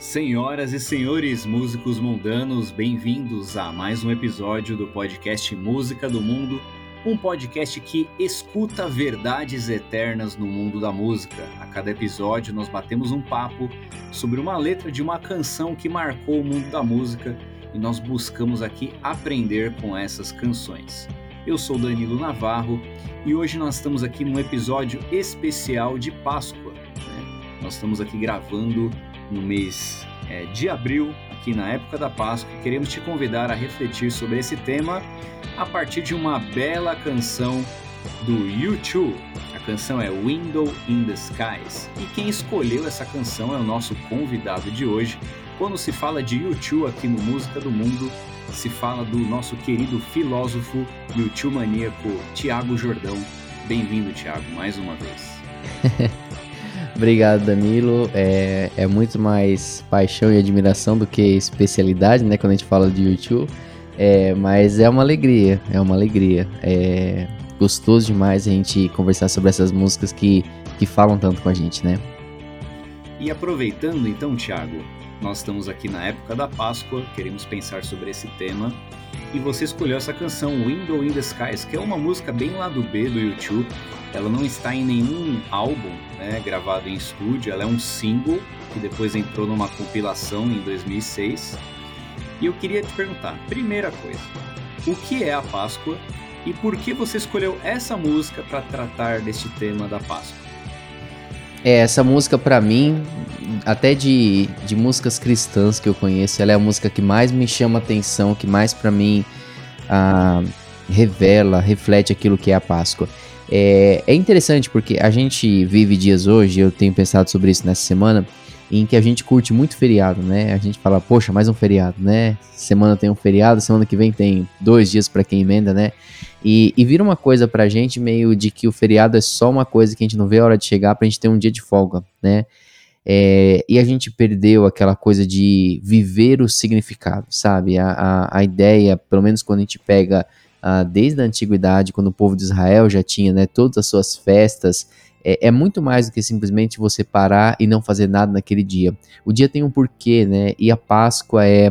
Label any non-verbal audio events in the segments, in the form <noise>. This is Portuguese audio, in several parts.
Senhoras e senhores músicos mundanos, bem-vindos a mais um episódio do podcast Música do Mundo, um podcast que escuta verdades eternas no mundo da música. A cada episódio nós batemos um papo sobre uma letra de uma canção que marcou o mundo da música e nós buscamos aqui aprender com essas canções. Eu sou Danilo Navarro e hoje nós estamos aqui num episódio especial de Páscoa. Né? Nós estamos aqui gravando no mês é, de abril, aqui na época da Páscoa, queremos te convidar a refletir sobre esse tema a partir de uma bela canção do YouTube. A canção é Window in the Skies e quem escolheu essa canção é o nosso convidado de hoje. Quando se fala de YouTube aqui no Música do Mundo, se fala do nosso querido filósofo YouTube maníaco Tiago Jordão. Bem-vindo, Tiago, mais uma vez. <laughs> Obrigado, Danilo. É, é muito mais paixão e admiração do que especialidade, né? Quando a gente fala de YouTube. É, mas é uma alegria, é uma alegria. É gostoso demais a gente conversar sobre essas músicas que, que falam tanto com a gente, né? E aproveitando então, Thiago, nós estamos aqui na época da Páscoa, queremos pensar sobre esse tema. E você escolheu essa canção Window in the Skies, que é uma música bem lá do B do YouTube. Ela não está em nenhum álbum né, gravado em estúdio, ela é um single que depois entrou numa compilação em 2006. E eu queria te perguntar, primeira coisa, o que é a Páscoa e por que você escolheu essa música para tratar deste tema da Páscoa? É, essa música para mim, até de, de músicas cristãs que eu conheço, ela é a música que mais me chama atenção, que mais para mim ah, revela, reflete aquilo que é a Páscoa. É, é interessante porque a gente vive dias hoje, eu tenho pensado sobre isso nessa semana, em que a gente curte muito feriado, né? A gente fala, poxa, mais um feriado, né? Semana tem um feriado, semana que vem tem dois dias para quem emenda, né? E, e vira uma coisa pra gente meio de que o feriado é só uma coisa que a gente não vê a hora de chegar pra gente ter um dia de folga, né? É, e a gente perdeu aquela coisa de viver o significado, sabe? A, a, a ideia, pelo menos quando a gente pega ah, desde a antiguidade, quando o povo de Israel já tinha né, todas as suas festas, é, é, muito mais do que simplesmente você parar e não fazer nada naquele dia. O dia tem um porquê, né? E a Páscoa é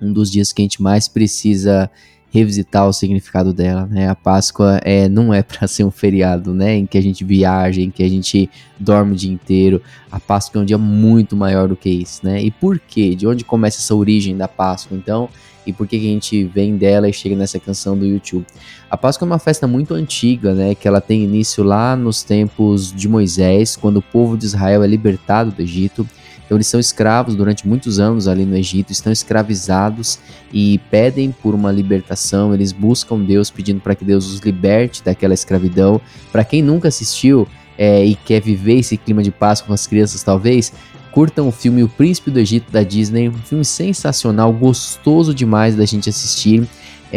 um dos dias que a gente mais precisa revisitar o significado dela, né? A Páscoa é, não é <laughs> para ser um feriado, né? Em que a gente viaja, em que a gente dorme o dia inteiro. A Páscoa é um dia muito maior do que isso, né? E por quê? De onde começa essa origem da Páscoa? Então, e por que, a gente vem dela e chega nessa canção do YouTube. A Páscoa é uma festa muito antiga, né, que ela tem início lá nos tempos de Moisés, quando o povo de Israel é libertado do Egito. Então eles são escravos durante muitos anos ali no Egito, estão escravizados e pedem por uma libertação, eles buscam Deus pedindo para que Deus os liberte daquela escravidão. Para quem nunca assistiu é, e quer viver esse clima de Páscoa com as crianças, talvez, curtam o filme O Príncipe do Egito da Disney, um filme sensacional, gostoso demais da gente assistir.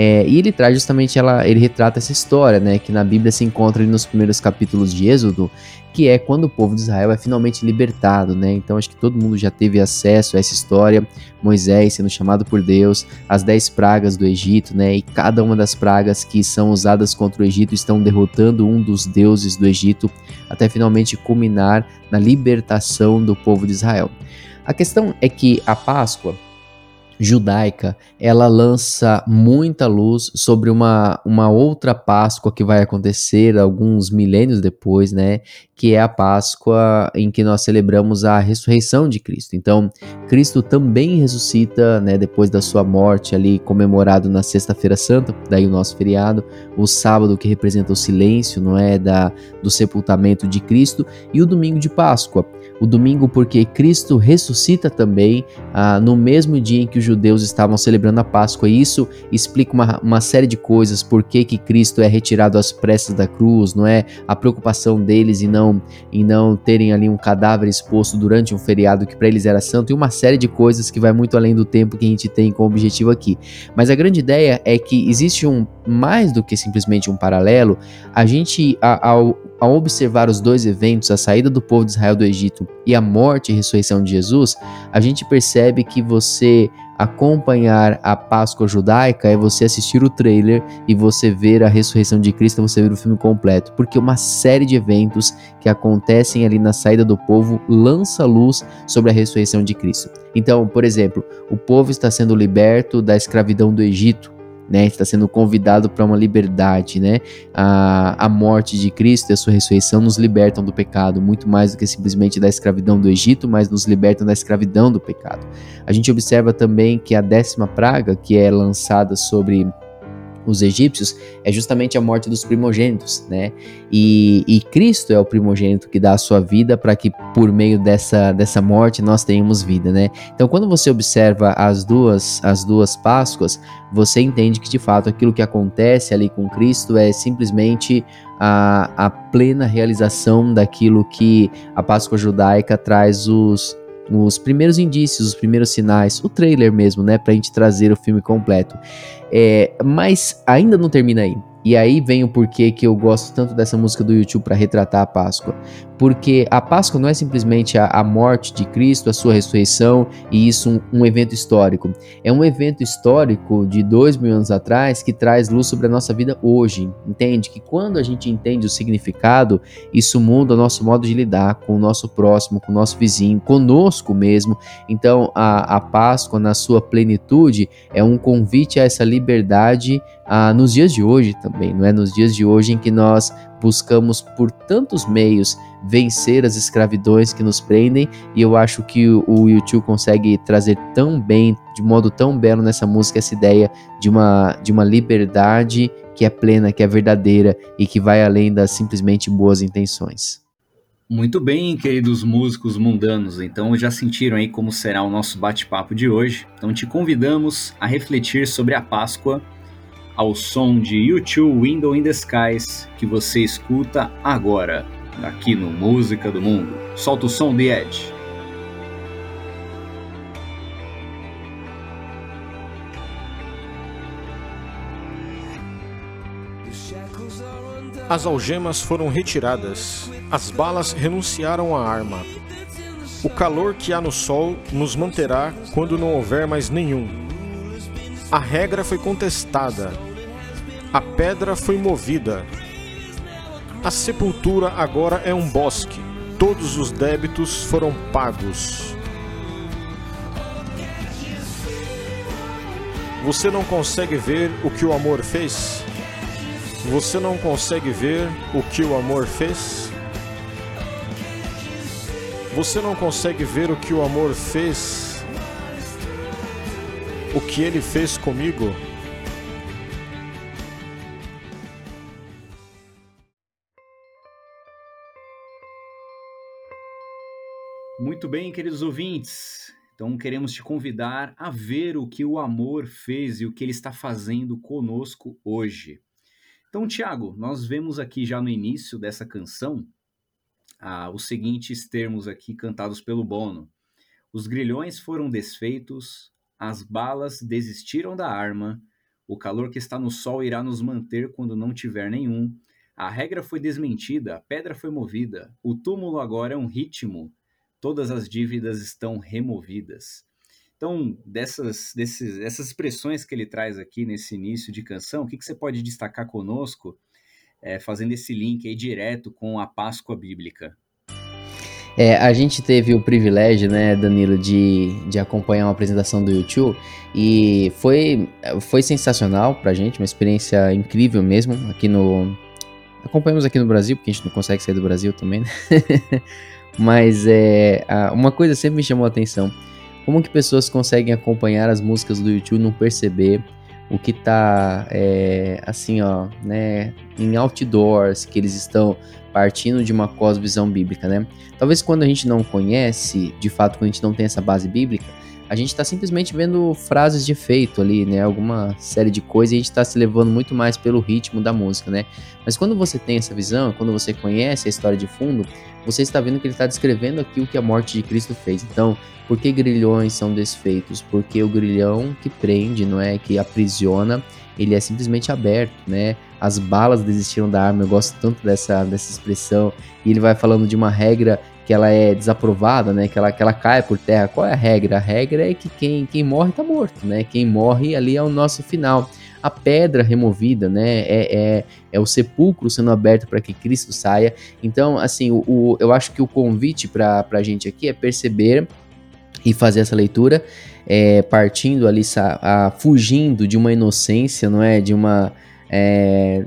É, e ele traz justamente ela, ele retrata essa história, né, que na Bíblia se encontra nos primeiros capítulos de Êxodo, que é quando o povo de Israel é finalmente libertado, né? Então acho que todo mundo já teve acesso a essa história, Moisés sendo chamado por Deus, as dez pragas do Egito, né? E cada uma das pragas que são usadas contra o Egito estão derrotando um dos deuses do Egito, até finalmente culminar na libertação do povo de Israel. A questão é que a Páscoa judaica, ela lança muita luz sobre uma, uma outra Páscoa que vai acontecer alguns milênios depois, né? Que é a Páscoa em que nós celebramos a ressurreição de Cristo. Então, Cristo também ressuscita, né? Depois da sua morte ali, comemorado na Sexta-feira Santa, daí o nosso feriado, o sábado que representa o silêncio, não é? Da, do sepultamento de Cristo, e o domingo de Páscoa. O domingo porque Cristo ressuscita também ah, no mesmo dia em que os judeus estavam celebrando a Páscoa. E isso explica uma, uma série de coisas, por que, que Cristo é retirado às pressas da cruz, não é? A preocupação deles em não, em não terem ali um cadáver exposto durante um feriado que para eles era santo, e uma série de coisas que vai muito além do tempo que a gente tem como objetivo aqui. Mas a grande ideia é que existe um mais do que simplesmente um paralelo, a gente, ao, ao observar os dois eventos, a saída do povo de Israel do Egito e a morte e ressurreição de Jesus, a gente percebe que você acompanhar a Páscoa judaica é você assistir o trailer e você ver a ressurreição de Cristo, você ver o filme completo, porque uma série de eventos que acontecem ali na saída do povo lança luz sobre a ressurreição de Cristo. Então, por exemplo, o povo está sendo liberto da escravidão do Egito, né, está sendo convidado para uma liberdade, né? A, a morte de Cristo e a sua ressurreição nos libertam do pecado, muito mais do que simplesmente da escravidão do Egito, mas nos libertam da escravidão do pecado. A gente observa também que a décima praga, que é lançada sobre os egípcios é justamente a morte dos primogênitos, né? E, e Cristo é o primogênito que dá a sua vida para que por meio dessa, dessa morte nós tenhamos vida, né? Então quando você observa as duas as duas Páscoas, você entende que de fato aquilo que acontece ali com Cristo é simplesmente a, a plena realização daquilo que a Páscoa judaica traz os os primeiros indícios, os primeiros sinais, o trailer mesmo, né, pra gente trazer o filme completo. É, mas ainda não termina aí. E aí vem o porquê que eu gosto tanto dessa música do YouTube para retratar a Páscoa. Porque a Páscoa não é simplesmente a, a, morte de Cristo, a sua ressurreição e isso um, um, evento histórico. É um evento histórico de dois mil anos atrás que traz luz sobre a nossa vida hoje. Entende? Que quando a gente entende o significado, isso muda o nosso modo de lidar com o nosso próximo, com o nosso vizinho, conosco mesmo. Então a, a Páscoa, na sua plenitude, é um convite a essa liberdade ah, nos dias de hoje também, não é? Nos dias de hoje em que nós buscamos por tantos meios vencer as escravidões que nos prendem, e eu acho que o YouTube consegue trazer tão bem, de modo tão belo nessa música, essa ideia de uma, de uma liberdade que é plena, que é verdadeira e que vai além das simplesmente boas intenções. Muito bem, queridos músicos mundanos. Então já sentiram aí como será o nosso bate-papo de hoje. Então te convidamos a refletir sobre a Páscoa ao som de YouTube Window in the Skies que você escuta agora, aqui no Música do Mundo. Solta o som de Edge. As algemas foram retiradas, as balas renunciaram à arma. O calor que há no sol nos manterá quando não houver mais nenhum. A regra foi contestada, a pedra foi movida. A sepultura agora é um bosque. Todos os débitos foram pagos. Você não consegue ver o que o amor fez? Você não consegue ver o que o amor fez? Você não consegue ver o que o amor fez? O que ele fez comigo? Muito bem, queridos ouvintes. Então queremos te convidar a ver o que o amor fez e o que ele está fazendo conosco hoje. Então, Tiago, nós vemos aqui já no início dessa canção ah, os seguintes termos aqui cantados pelo Bono: Os grilhões foram desfeitos, as balas desistiram da arma, o calor que está no sol irá nos manter quando não tiver nenhum. A regra foi desmentida, a pedra foi movida, o túmulo agora é um ritmo todas as dívidas estão removidas. Então, dessas, desses, essas expressões que ele traz aqui nesse início de canção, o que, que você pode destacar conosco, é, fazendo esse link aí direto com a Páscoa Bíblica? É, a gente teve o privilégio, né, Danilo, de, de acompanhar uma apresentação do YouTube e foi, foi sensacional pra gente, uma experiência incrível mesmo aqui no... Acompanhamos aqui no Brasil, porque a gente não consegue sair do Brasil também, né? <laughs> Mas é, uma coisa sempre me chamou a atenção. Como que pessoas conseguem acompanhar as músicas do YouTube e não perceber o que tá é, assim, ó, né, em outdoors, que eles estão partindo de uma cosvisão bíblica, né? Talvez quando a gente não conhece, de fato, quando a gente não tem essa base bíblica, a gente está simplesmente vendo frases de efeito ali, né? Alguma série de coisas e a gente está se levando muito mais pelo ritmo da música, né? Mas quando você tem essa visão, quando você conhece a história de fundo, você está vendo que ele está descrevendo aqui o que a morte de Cristo fez. Então, por que grilhões são desfeitos? Porque o grilhão que prende, não é? Que aprisiona, ele é simplesmente aberto, né? As balas desistiram da arma, eu gosto tanto dessa, dessa expressão. E ele vai falando de uma regra que ela é desaprovada, né? Que ela, que ela cai por terra. Qual é a regra? A regra é que quem, quem morre está morto, né? Quem morre ali é o nosso final. A pedra removida, né? É, é, é o sepulcro sendo aberto para que Cristo saia. Então, assim, o, o eu acho que o convite para a gente aqui é perceber e fazer essa leitura, é, partindo ali, a, fugindo de uma inocência, não é? De uma. É,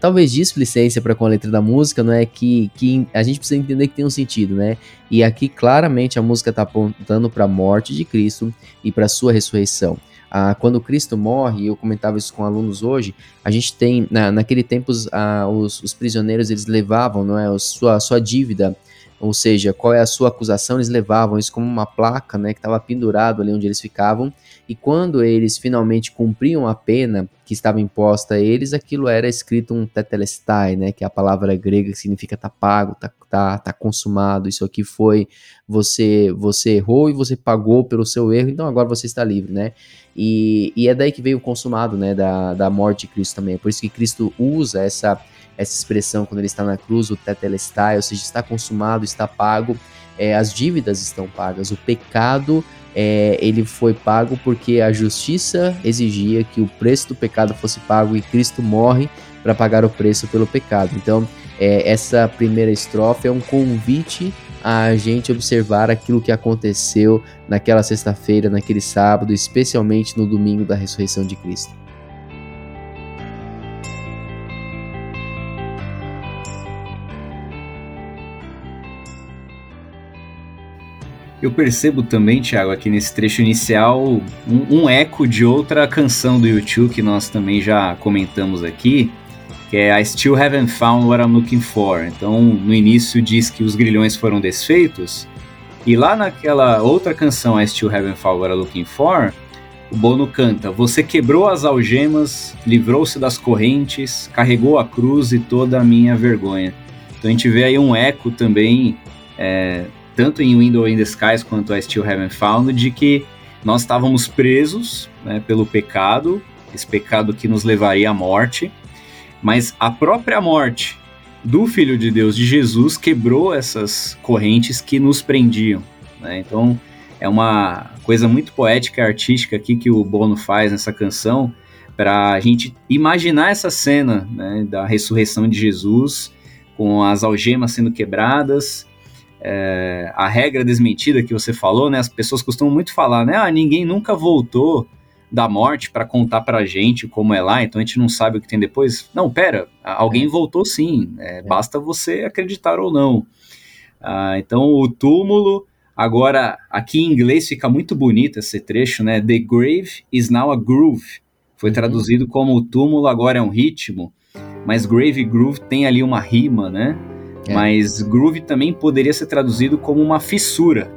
talvez displicência para com a letra da música, não é? Que, que a gente precisa entender que tem um sentido, né? E aqui claramente a música está apontando para a morte de Cristo e para sua ressurreição. Ah, quando Cristo morre, eu comentava isso com alunos hoje, a gente tem, na, naquele tempo, ah, os, os, prisioneiros eles levavam não é, a sua, sua dívida ou seja, qual é a sua acusação, eles levavam isso como uma placa, né, que estava pendurado ali onde eles ficavam, e quando eles finalmente cumpriam a pena que estava imposta a eles, aquilo era escrito um tetelestai, né, que é a palavra grega que significa tá pago, tá, tá, tá consumado, isso aqui foi, você você errou e você pagou pelo seu erro, então agora você está livre, né, e, e é daí que veio o consumado, né, da, da morte de Cristo também, é por isso que Cristo usa essa essa expressão quando ele está na cruz, o tetelestai, ou seja, está consumado, está pago, é, as dívidas estão pagas, o pecado é, ele foi pago porque a justiça exigia que o preço do pecado fosse pago e Cristo morre para pagar o preço pelo pecado. Então, é, essa primeira estrofe é um convite a gente observar aquilo que aconteceu naquela sexta-feira, naquele sábado, especialmente no domingo da ressurreição de Cristo. Eu percebo também, Thiago, aqui nesse trecho inicial, um, um, eco de outra canção do YouTube que nós também já comentamos aqui, que é I Still Haven't Found What I'm Looking For. Então, no início diz que os grilhões foram desfeitos, e lá naquela outra canção, I Still Haven't Found What I'm Looking For, o Bono canta: Você quebrou as algemas, livrou-se das correntes, carregou a cruz e toda a minha vergonha. Então a gente vê aí um eco também é, tanto em Window in the Skies quanto I Still Haven't Found, de que nós estávamos presos né, pelo pecado, esse pecado que nos levaria à morte, mas a própria morte do Filho de Deus, de Jesus, quebrou essas correntes que nos prendiam. Né? Então é uma coisa muito poética e artística aqui que o Bono faz nessa canção, para a gente imaginar essa cena né, da ressurreição de Jesus, com as algemas sendo quebradas, é, a regra desmentida que você falou, né? As pessoas costumam muito falar, né? Ah, ninguém nunca voltou da morte para contar para a gente como é lá, então a gente não sabe o que tem depois. Não, pera, alguém é. voltou sim, é, é. basta você acreditar ou não. Ah, então o túmulo, agora aqui em inglês fica muito bonito esse trecho, né? The grave is now a groove. Foi uhum. traduzido como o túmulo agora é um ritmo, mas grave e groove tem ali uma rima, né? É. Mas groove também poderia ser traduzido como uma fissura,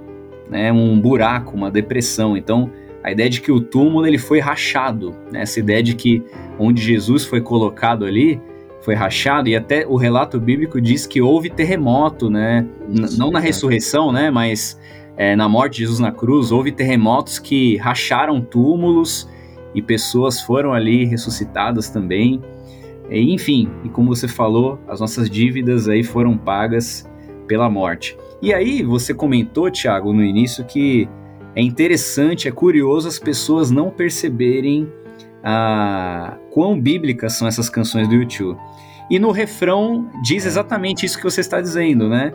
né? um buraco, uma depressão. Então, a ideia de que o túmulo ele foi rachado, né? essa ideia de que onde Jesus foi colocado ali foi rachado e até o relato bíblico diz que houve terremoto, né? Não na ressurreição, né? Mas é, na morte de Jesus na cruz houve terremotos que racharam túmulos e pessoas foram ali ressuscitadas também. Enfim, e como você falou, as nossas dívidas aí foram pagas pela morte. E aí você comentou, Tiago, no início que é interessante, é curioso as pessoas não perceberem a quão bíblicas são essas canções do YouTube. E no refrão diz exatamente isso que você está dizendo, né?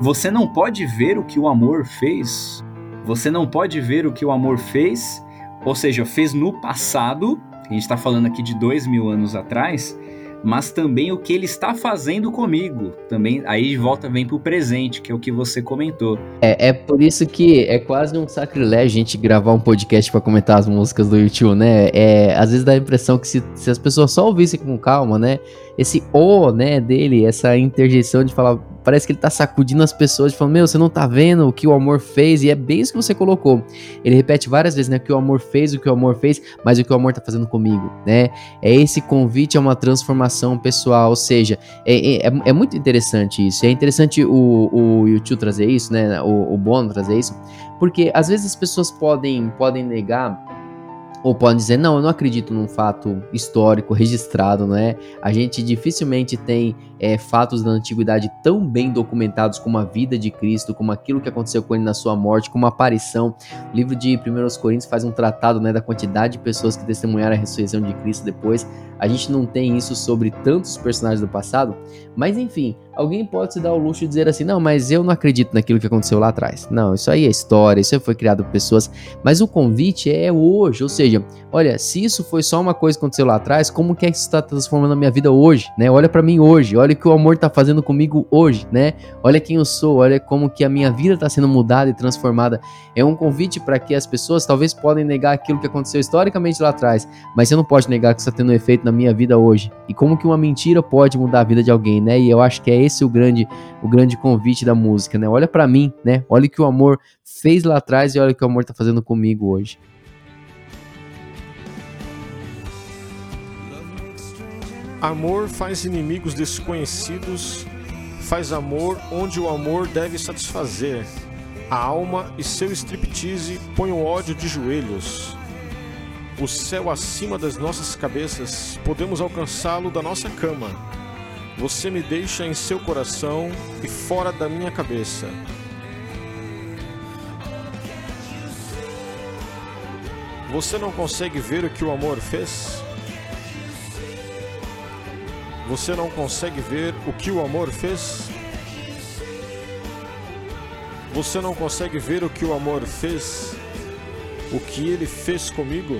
Você não pode ver o que o amor fez. Você não pode ver o que o amor fez, ou seja, fez no passado. A gente está falando aqui de dois mil anos atrás mas também o que ele está fazendo comigo. Também aí de volta vem para o presente, que é o que você comentou. É, é por isso que é quase um sacrilégio a gente gravar um podcast para comentar as músicas do YouTube, né? É, às vezes dá a impressão que se, se as pessoas só ouvissem com calma, né? Esse o, né, dele, essa interjeição de falar parece que ele tá sacudindo as pessoas, falando, meu, você não tá vendo o que o amor fez, e é bem isso que você colocou. Ele repete várias vezes, né, o que o amor fez, o que o amor fez, mas o que o amor tá fazendo comigo, né? É esse convite a uma transformação pessoal, ou seja, é, é, é muito interessante isso. É interessante o, o YouTube trazer isso, né, o, o Bono trazer isso, porque às vezes as pessoas podem, podem negar ou podem dizer, não, eu não acredito num fato histórico registrado, não é? A gente dificilmente tem é, fatos da antiguidade tão bem documentados como a vida de Cristo, como aquilo que aconteceu com ele na sua morte, como a aparição. O livro de 1 Coríntios faz um tratado né, da quantidade de pessoas que testemunharam a ressurreição de Cristo depois. A gente não tem isso sobre tantos personagens do passado, mas enfim, alguém pode se dar o luxo de dizer assim: não, mas eu não acredito naquilo que aconteceu lá atrás. Não, isso aí é história, isso aí foi criado por pessoas. Mas o convite é hoje, ou seja, olha, se isso foi só uma coisa que aconteceu lá atrás, como que é que isso está transformando a minha vida hoje, né? Olha para mim hoje, olha o que o amor está fazendo comigo hoje, né? Olha quem eu sou, olha como que a minha vida está sendo mudada e transformada. É um convite para que as pessoas talvez podem negar aquilo que aconteceu historicamente lá atrás, mas você não pode negar que isso está tendo um efeito na minha vida hoje. E como que uma mentira pode mudar a vida de alguém, né? E eu acho que é esse o grande, o grande convite da música, né? Olha para mim, né? Olha o que o amor fez lá atrás e olha o que o amor tá fazendo comigo hoje. Amor faz inimigos desconhecidos, faz amor onde o amor deve satisfazer. A alma e seu striptease põe o ódio de joelhos o céu acima das nossas cabeças, podemos alcançá-lo da nossa cama. Você me deixa em seu coração e fora da minha cabeça. Você não consegue ver o que o amor fez? Você não consegue ver o que o amor fez? Você não consegue ver o que o amor fez? O que ele fez comigo?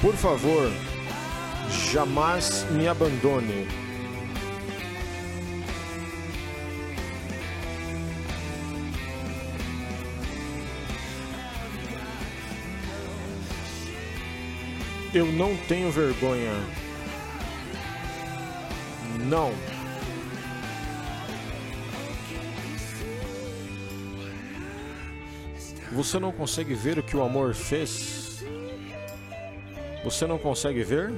Por favor, jamais me abandone. Eu não tenho vergonha. Não. Você não consegue ver o que o amor fez? Você não consegue ver?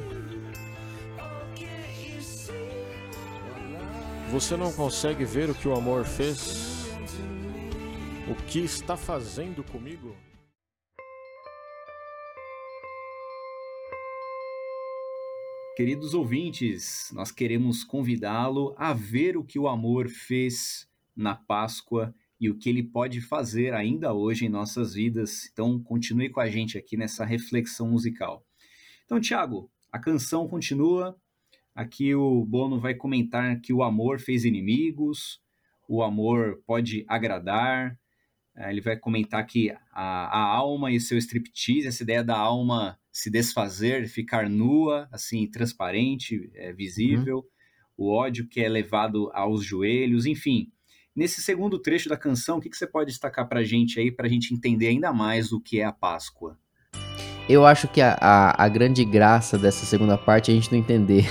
Você não consegue ver o que o amor fez? O que está fazendo comigo? Queridos ouvintes, nós queremos convidá-lo a ver o que o amor fez na Páscoa e o que ele pode fazer ainda hoje em nossas vidas. Então, continue com a gente aqui nessa reflexão musical. Então, Tiago, a canção continua. Aqui o Bono vai comentar que o amor fez inimigos, o amor pode agradar. É, ele vai comentar que a, a alma e seu striptease, essa ideia da alma se desfazer, ficar nua, assim, transparente, é, visível, uhum. o ódio que é levado aos joelhos, enfim. Nesse segundo trecho da canção, o que, que você pode destacar para a gente aí, para a gente entender ainda mais o que é a Páscoa? Eu acho que a, a, a grande graça dessa segunda parte é a gente não entender.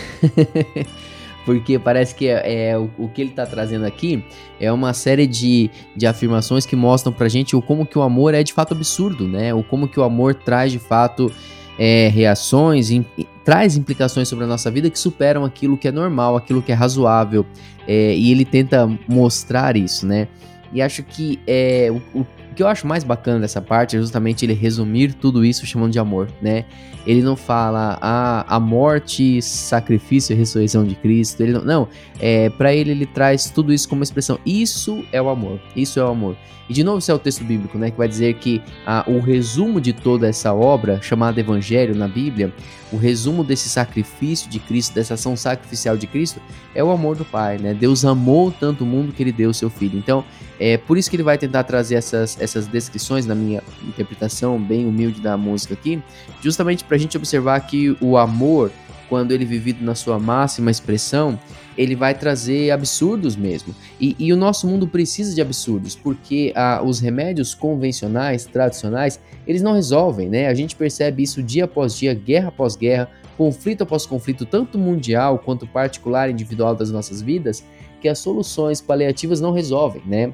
<laughs> porque parece que é, é o, o, que ele está trazendo aqui é uma série de, de afirmações que mostram pra gente o como que o amor é de fato absurdo, né? O como que o amor traz de fato é, reações, in, traz implicações sobre a nossa vida que superam aquilo que é normal, aquilo que é razoável, é, e ele tenta mostrar isso, né? E acho que é, o, o o que eu acho mais bacana dessa parte é justamente ele resumir tudo isso chamando de amor, né? Ele não fala a, ah, a morte, sacrifício e ressurreição de Cristo. Ele não, não é, para ele ele traz tudo isso como expressão. Isso é o amor. Isso é o amor. E de novo, isso é o texto bíblico, né? Que vai dizer que a, o resumo de toda essa obra, chamada Evangelho na Bíblia, o resumo desse sacrifício de Cristo, dessa ação sacrificial de Cristo, é o amor do Pai, né? Deus amou tanto o mundo que ele deu o seu filho. Então, é por isso que ele vai tentar trazer essas, essas descrições, na minha interpretação bem humilde da música aqui, justamente para a gente observar que o amor, quando ele é vivido na sua máxima expressão, ele vai trazer absurdos mesmo. E, e o nosso mundo precisa de absurdos, porque ah, os remédios convencionais, tradicionais, eles não resolvem, né? A gente percebe isso dia após dia, guerra após guerra, conflito após conflito, tanto mundial quanto particular, individual das nossas vidas, que as soluções paliativas não resolvem, né?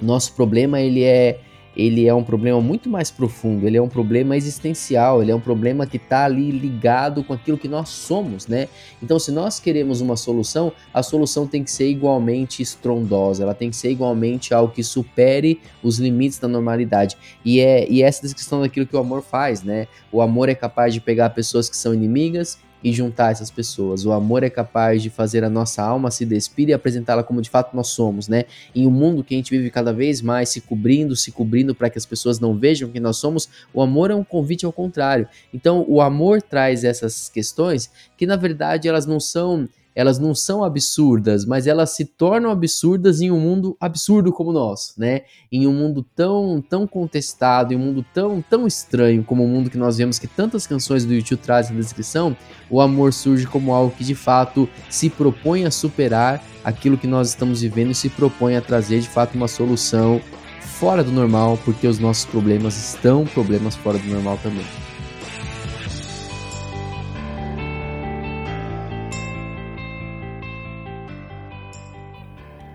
Nosso problema ele é ele é um problema muito mais profundo, ele é um problema existencial, ele é um problema que está ali ligado com aquilo que nós somos, né? Então, se nós queremos uma solução, a solução tem que ser igualmente estrondosa, ela tem que ser igualmente algo que supere os limites da normalidade. E é e essa descrição daquilo que o amor faz, né? O amor é capaz de pegar pessoas que são inimigas e juntar essas pessoas. O amor é capaz de fazer a nossa alma se despir e apresentá-la como de fato nós somos, né? Em um mundo que a gente vive cada vez mais se cobrindo, se cobrindo para que as pessoas não vejam quem nós somos, o amor é um convite ao contrário. Então, o amor traz essas questões que na verdade elas não são elas não são absurdas, mas elas se tornam absurdas em um mundo absurdo como o nosso, né? Em um mundo tão, tão contestado, em um mundo tão, tão estranho como o mundo que nós vemos que tantas canções do YouTube trazem na descrição, o amor surge como algo que de fato se propõe a superar aquilo que nós estamos vivendo e se propõe a trazer de fato uma solução fora do normal, porque os nossos problemas estão problemas fora do normal também.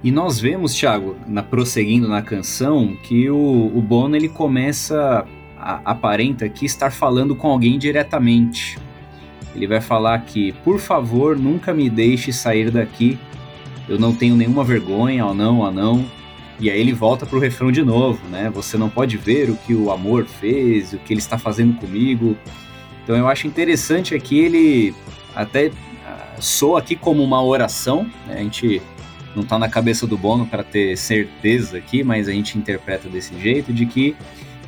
E nós vemos, Thiago, na, prosseguindo na canção, que o, o Bono ele começa, a, aparenta aqui estar falando com alguém diretamente. Ele vai falar que, por favor, nunca me deixe sair daqui. Eu não tenho nenhuma vergonha, ou não, ou não. E aí ele volta pro refrão de novo, né? Você não pode ver o que o amor fez, o que ele está fazendo comigo. Então eu acho interessante aqui ele até ah, soa aqui como uma oração, né? A gente não está na cabeça do Bono para ter certeza aqui, mas a gente interpreta desse jeito de que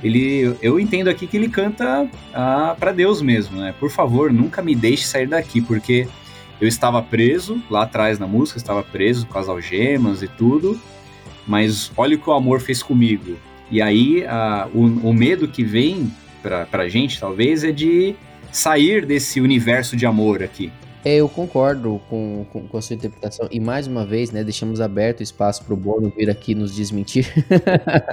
ele, eu entendo aqui que ele canta ah, para Deus mesmo, né? Por favor, nunca me deixe sair daqui, porque eu estava preso lá atrás na música, estava preso com as algemas e tudo, mas olha o que o amor fez comigo. E aí ah, o, o medo que vem para a gente, talvez, é de sair desse universo de amor aqui. É, eu concordo com, com, com, a sua interpretação. E mais uma vez, né, deixamos aberto o espaço para o Bono vir aqui nos desmentir.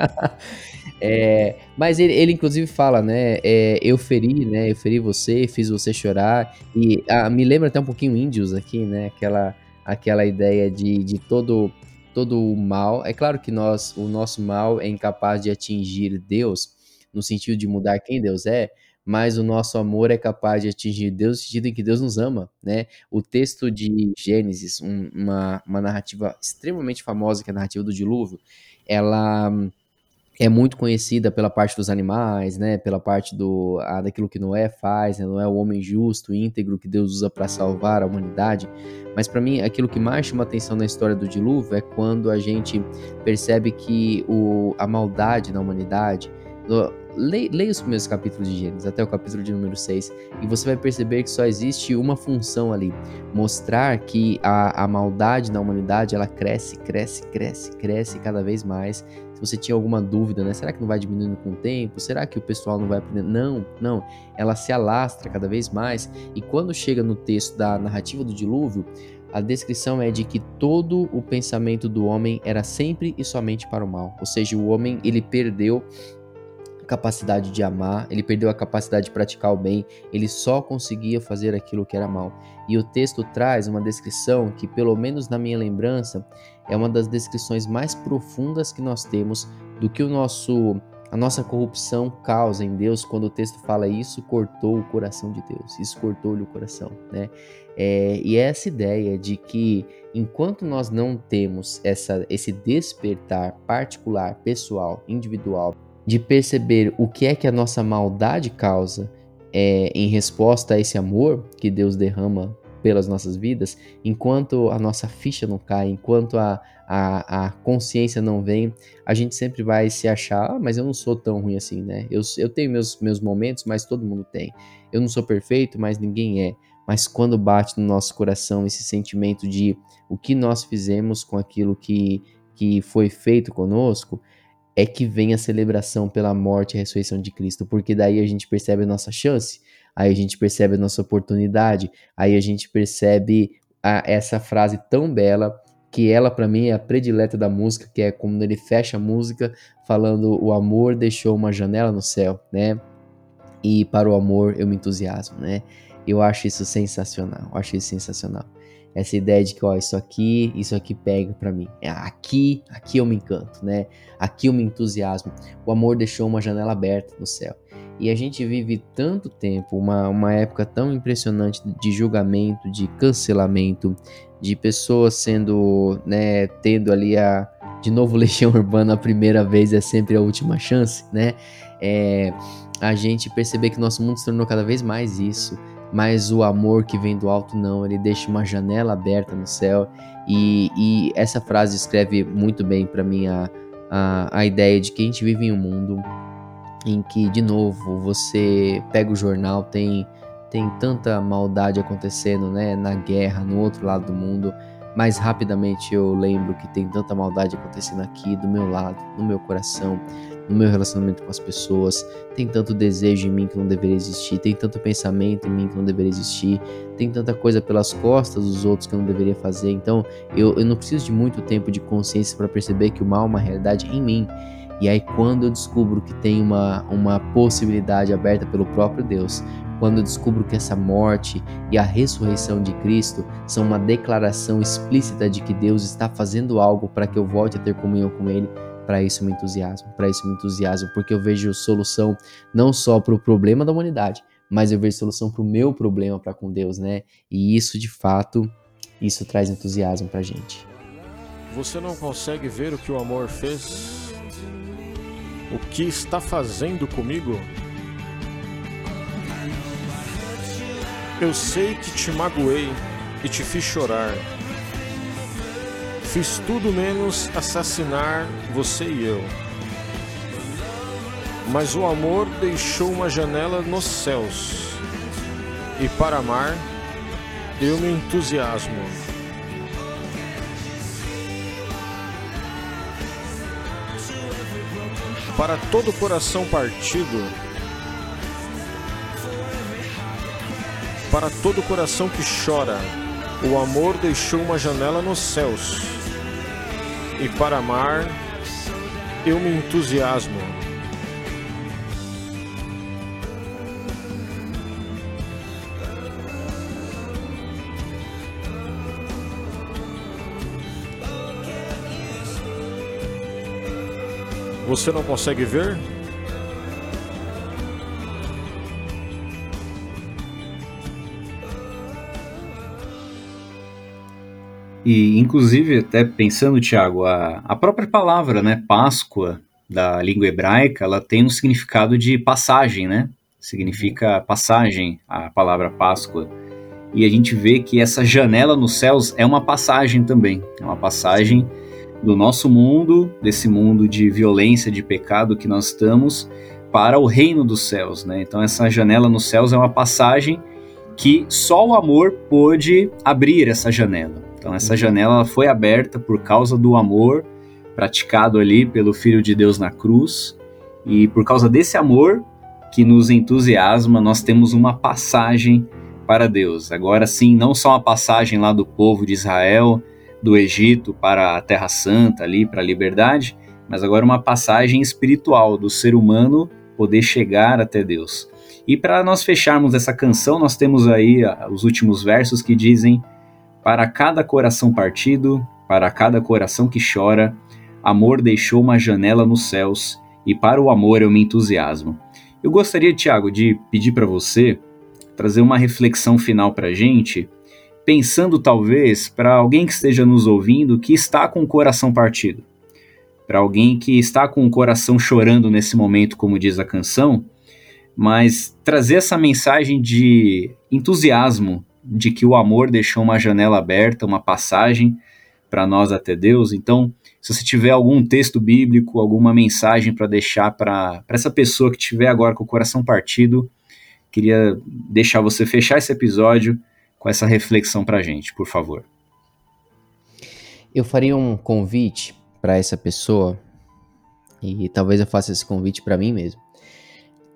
<laughs> é, mas ele, ele, inclusive, fala, né? É, eu feri, né? Eu feri você, fiz você chorar. E ah, me lembra até um pouquinho índios aqui, né? Aquela, aquela ideia de, de todo, todo o mal. É claro que nós, o nosso mal é incapaz de atingir Deus, no sentido de mudar quem Deus é mas o nosso amor é capaz de atingir Deus no sentido em que Deus nos ama, né? O texto de Gênesis, um, uma, uma narrativa extremamente famosa, que é a narrativa do dilúvio, ela é muito conhecida pela parte dos animais, né? Pela parte do ah, daquilo que Noé faz, né? Noé é o homem justo, íntegro que Deus usa para salvar a humanidade. Mas para mim, aquilo que mais chama atenção na história do dilúvio é quando a gente percebe que o, a maldade na humanidade leia, os primeiros capítulos de Gênesis, até o capítulo de número 6, e você vai perceber que só existe uma função ali: mostrar que a, a maldade na humanidade ela cresce, cresce, cresce, cresce cada vez mais. Se você tinha alguma dúvida, né? Será que não vai diminuindo com o tempo? Será que o pessoal não vai aprendendo? Não, não. Ela se alastra cada vez mais. E quando chega no texto da narrativa do dilúvio, a descrição é de que todo o pensamento do homem era sempre e somente para o mal. Ou seja, o homem ele perdeu capacidade de amar, ele perdeu a capacidade de praticar o bem, ele só conseguia fazer aquilo que era mal. E o texto traz uma descrição que, pelo menos na minha lembrança, é uma das descrições mais profundas que nós temos do que o nosso a nossa corrupção causa em Deus, quando o texto fala isso, cortou o coração de Deus, isso cortou-lhe o coração, né? É, e é essa ideia de que enquanto nós não temos essa, esse despertar particular, pessoal, individual, de perceber o que é que a nossa maldade causa é, em resposta a esse amor que Deus derrama pelas nossas vidas, enquanto a nossa ficha não cai, enquanto a, a, a consciência não vem, a gente sempre vai se achar, ah, mas eu não sou tão ruim assim, né? Eu, eu tenho meus, meus momentos, mas todo mundo tem. Eu não sou perfeito, mas ninguém é. Mas quando bate no nosso coração esse sentimento de o que nós fizemos com aquilo que, que foi feito conosco, é que vem a celebração pela morte e ressurreição de Cristo, porque daí a gente percebe a nossa chance, aí a gente percebe a nossa oportunidade, aí a gente percebe a, essa frase tão bela que ela para mim é a predileta da música, que é quando ele fecha a música falando o amor deixou uma janela no céu, né? E para o amor eu me entusiasmo, né? Eu acho isso sensacional, acho isso sensacional. Essa ideia de que, ó, isso aqui, isso aqui pega para mim. É, aqui, aqui eu me encanto, né? Aqui eu me entusiasmo. O amor deixou uma janela aberta no céu. E a gente vive tanto tempo, uma, uma época tão impressionante de julgamento, de cancelamento, de pessoas sendo, né, tendo ali a, de novo, <laughs> Legião Urbana, a primeira vez é sempre a última chance, né? É, a gente perceber que nosso mundo se tornou cada vez mais isso, mas o amor que vem do alto não, ele deixa uma janela aberta no céu. E, e essa frase escreve muito bem para mim a, a, a ideia de que a gente vive em um mundo em que, de novo, você pega o jornal, tem, tem tanta maldade acontecendo, né, na guerra, no outro lado do mundo, mas rapidamente eu lembro que tem tanta maldade acontecendo aqui, do meu lado, no meu coração, no meu relacionamento com as pessoas, tem tanto desejo em mim que não deveria existir, tem tanto pensamento em mim que não deveria existir, tem tanta coisa pelas costas dos outros que eu não deveria fazer, então eu, eu não preciso de muito tempo de consciência para perceber que o mal é uma realidade em mim e aí, quando eu descubro que tem uma, uma possibilidade aberta pelo próprio Deus, quando eu descubro que essa morte e a ressurreição de Cristo são uma declaração explícita de que Deus está fazendo algo para que eu volte a ter comunhão com Ele, para isso me entusiasmo, para isso me entusiasmo, porque eu vejo solução não só para o problema da humanidade, mas eu vejo solução para o meu problema para com Deus, né? E isso de fato, isso traz entusiasmo para gente. Você não consegue ver o que o amor fez? O que está fazendo comigo? Eu sei que te magoei e te fiz chorar. Fiz tudo menos assassinar você e eu. Mas o amor deixou uma janela nos céus. E para amar, eu me entusiasmo. Para todo coração partido, para todo coração que chora, o amor deixou uma janela nos céus, e para amar, eu me entusiasmo. Você não consegue ver? E, inclusive, até pensando, Tiago, a, a própria palavra, né, Páscoa, da língua hebraica, ela tem um significado de passagem, né? Significa passagem, a palavra Páscoa. E a gente vê que essa janela nos céus é uma passagem também. É uma passagem do nosso mundo, desse mundo de violência, de pecado que nós estamos, para o reino dos céus, né? Então essa janela nos céus é uma passagem que só o amor pôde abrir essa janela. Então essa uhum. janela foi aberta por causa do amor praticado ali pelo Filho de Deus na cruz e por causa desse amor que nos entusiasma, nós temos uma passagem para Deus. Agora sim, não só uma passagem lá do povo de Israel, do Egito para a Terra Santa, ali para a liberdade, mas agora uma passagem espiritual do ser humano poder chegar até Deus. E para nós fecharmos essa canção, nós temos aí ah, os últimos versos que dizem: Para cada coração partido, para cada coração que chora, amor deixou uma janela nos céus, e para o amor eu me entusiasmo. Eu gostaria, Tiago, de pedir para você trazer uma reflexão final para a gente pensando talvez para alguém que esteja nos ouvindo que está com o coração partido, para alguém que está com o coração chorando nesse momento, como diz a canção, mas trazer essa mensagem de entusiasmo de que o amor deixou uma janela aberta, uma passagem para nós até Deus. Então, se você tiver algum texto bíblico, alguma mensagem para deixar para essa pessoa que estiver agora com o coração partido, queria deixar você fechar esse episódio com essa reflexão para a gente, por favor. Eu faria um convite para essa pessoa, e talvez eu faça esse convite para mim mesmo,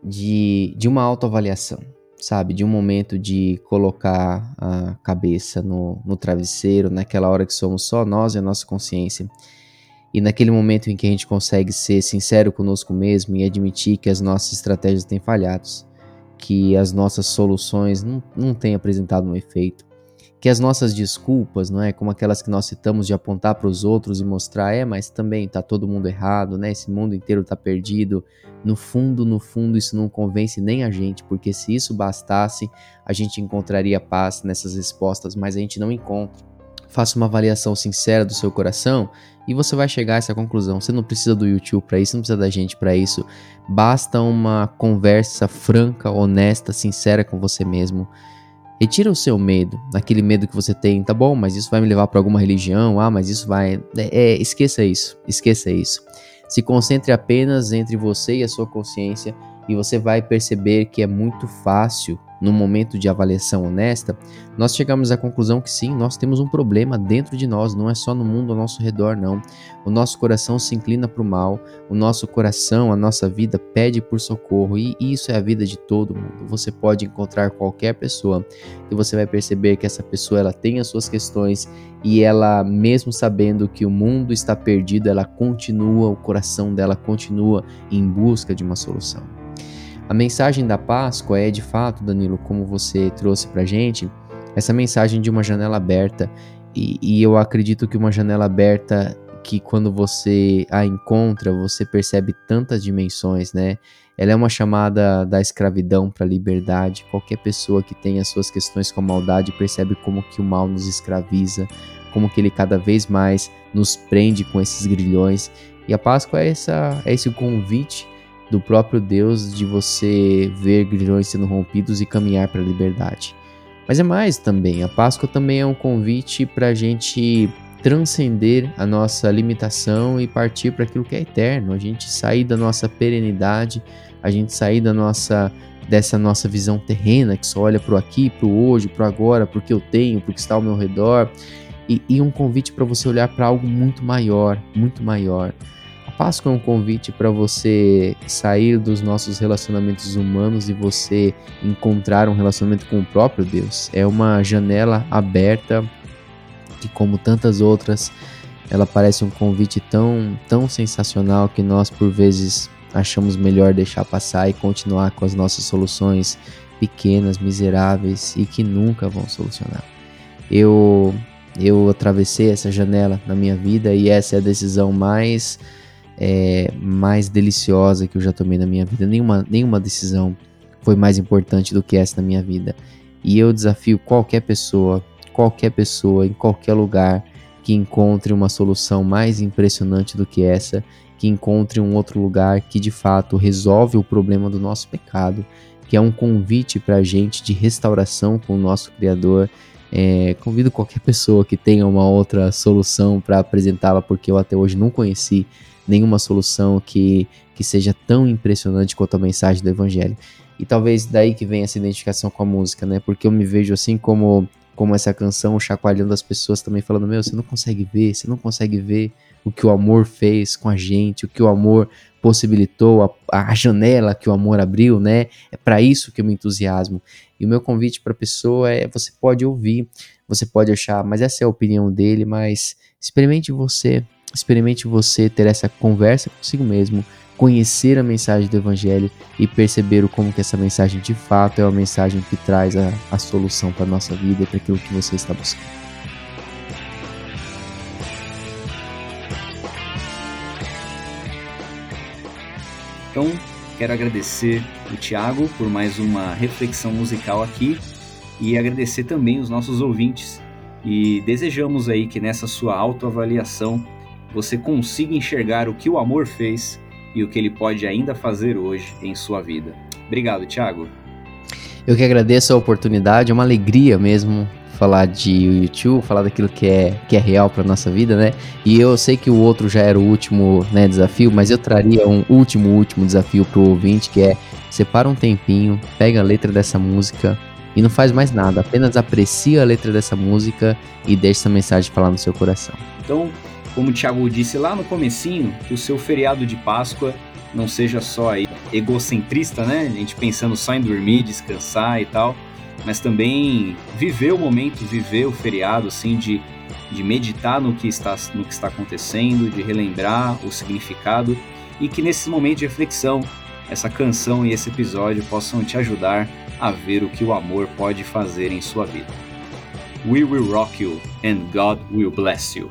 de, de uma autoavaliação, sabe? De um momento de colocar a cabeça no, no travesseiro, naquela hora que somos só nós e a nossa consciência. E naquele momento em que a gente consegue ser sincero conosco mesmo e admitir que as nossas estratégias têm falhado que as nossas soluções não, não têm apresentado um efeito, que as nossas desculpas, não é, como aquelas que nós citamos de apontar para os outros e mostrar, é, mas também tá todo mundo errado, né? Esse mundo inteiro tá perdido. No fundo, no fundo, isso não convence nem a gente, porque se isso bastasse, a gente encontraria paz nessas respostas, mas a gente não encontra. Faça uma avaliação sincera do seu coração e você vai chegar a essa conclusão. Você não precisa do YouTube para isso, não precisa da gente para isso. Basta uma conversa franca, honesta, sincera com você mesmo. Retira o seu medo, aquele medo que você tem, tá bom, mas isso vai me levar para alguma religião, ah, mas isso vai. É, é, esqueça isso, esqueça isso. Se concentre apenas entre você e a sua consciência e você vai perceber que é muito fácil no momento de avaliação honesta, nós chegamos à conclusão que sim, nós temos um problema dentro de nós, não é só no mundo ao nosso redor, não. O nosso coração se inclina para o mal, o nosso coração, a nossa vida pede por socorro, e isso é a vida de todo mundo. Você pode encontrar qualquer pessoa e você vai perceber que essa pessoa ela tem as suas questões e ela, mesmo sabendo que o mundo está perdido, ela continua, o coração dela continua em busca de uma solução. A mensagem da Páscoa é de fato, Danilo, como você trouxe para gente, essa mensagem de uma janela aberta. E, e, eu acredito que uma janela aberta que quando você a encontra, você percebe tantas dimensões, né? Ela é uma chamada da escravidão para a liberdade. Qualquer pessoa que tenha suas questões com a maldade percebe como que o mal nos escraviza, como que ele cada vez mais nos prende com esses grilhões. E a Páscoa é, essa, é esse convite do próprio Deus de você ver grilhões sendo rompidos e caminhar para a liberdade. Mas é mais também, a Páscoa também é um convite para a gente transcender a nossa limitação e partir para aquilo que é eterno, a gente sair da nossa perenidade, a gente sair da nossa dessa nossa visão terrena que só olha para o aqui, para o hoje, para o agora, para o que eu tenho, para o que está ao meu redor, e, e um convite para você olhar para algo muito maior, muito maior. Páscoa é um convite para você sair dos nossos relacionamentos humanos e você encontrar um relacionamento com o próprio Deus. É uma janela aberta que, como tantas outras, ela parece um convite tão, tão sensacional que nós, por vezes, achamos melhor deixar passar e continuar com as nossas soluções pequenas, miseráveis e que nunca vão solucionar. Eu eu atravessei essa janela na minha vida e essa é a decisão mais é, mais deliciosa que eu já tomei na minha vida. Nenhuma, nenhuma decisão foi mais importante do que essa na minha vida. E eu desafio qualquer pessoa, qualquer pessoa, em qualquer lugar, que encontre uma solução mais impressionante do que essa, que encontre um outro lugar que de fato resolve o problema do nosso pecado, que é um convite para a gente de restauração com o nosso Criador. É, convido qualquer pessoa que tenha uma outra solução para apresentá-la, porque eu até hoje não conheci nenhuma solução que, que seja tão impressionante quanto a mensagem do Evangelho. E talvez daí que venha essa identificação com a música, né? Porque eu me vejo assim como, como essa canção chacoalhando as pessoas também, falando: Meu, você não consegue ver, você não consegue ver o que o amor fez com a gente, o que o amor possibilitou, a, a janela que o amor abriu, né? É para isso que eu me entusiasmo. E o meu convite para a pessoa é: você pode ouvir, você pode achar, mas essa é a opinião dele, mas experimente você Experimente você ter essa conversa consigo mesmo, conhecer a mensagem do Evangelho e perceber o como que essa mensagem de fato é uma mensagem que traz a, a solução para a nossa vida e para aquilo que você está buscando. Então, quero agradecer o Tiago por mais uma reflexão musical aqui e agradecer também os nossos ouvintes. E desejamos aí que nessa sua autoavaliação você consiga enxergar o que o amor fez e o que ele pode ainda fazer hoje em sua vida. Obrigado, Thiago. Eu que agradeço a oportunidade, é uma alegria mesmo falar de YouTube, falar daquilo que é, que é real para nossa vida, né? E eu sei que o outro já era o último né, desafio, mas eu traria um último, último desafio para o ouvinte, que é separa um tempinho, pega a letra dessa música e não faz mais nada, apenas aprecia a letra dessa música e deixa essa mensagem falar no seu coração. Então, como o Thiago disse lá no comecinho, que o seu feriado de Páscoa não seja só aí egocentrista, né? A gente pensando só em dormir, descansar e tal, mas também viver o momento, viver o feriado, assim, de, de meditar no que, está, no que está acontecendo, de relembrar o significado e que nesse momento de reflexão, essa canção e esse episódio possam te ajudar a ver o que o amor pode fazer em sua vida. We Will Rock You and God Will Bless You.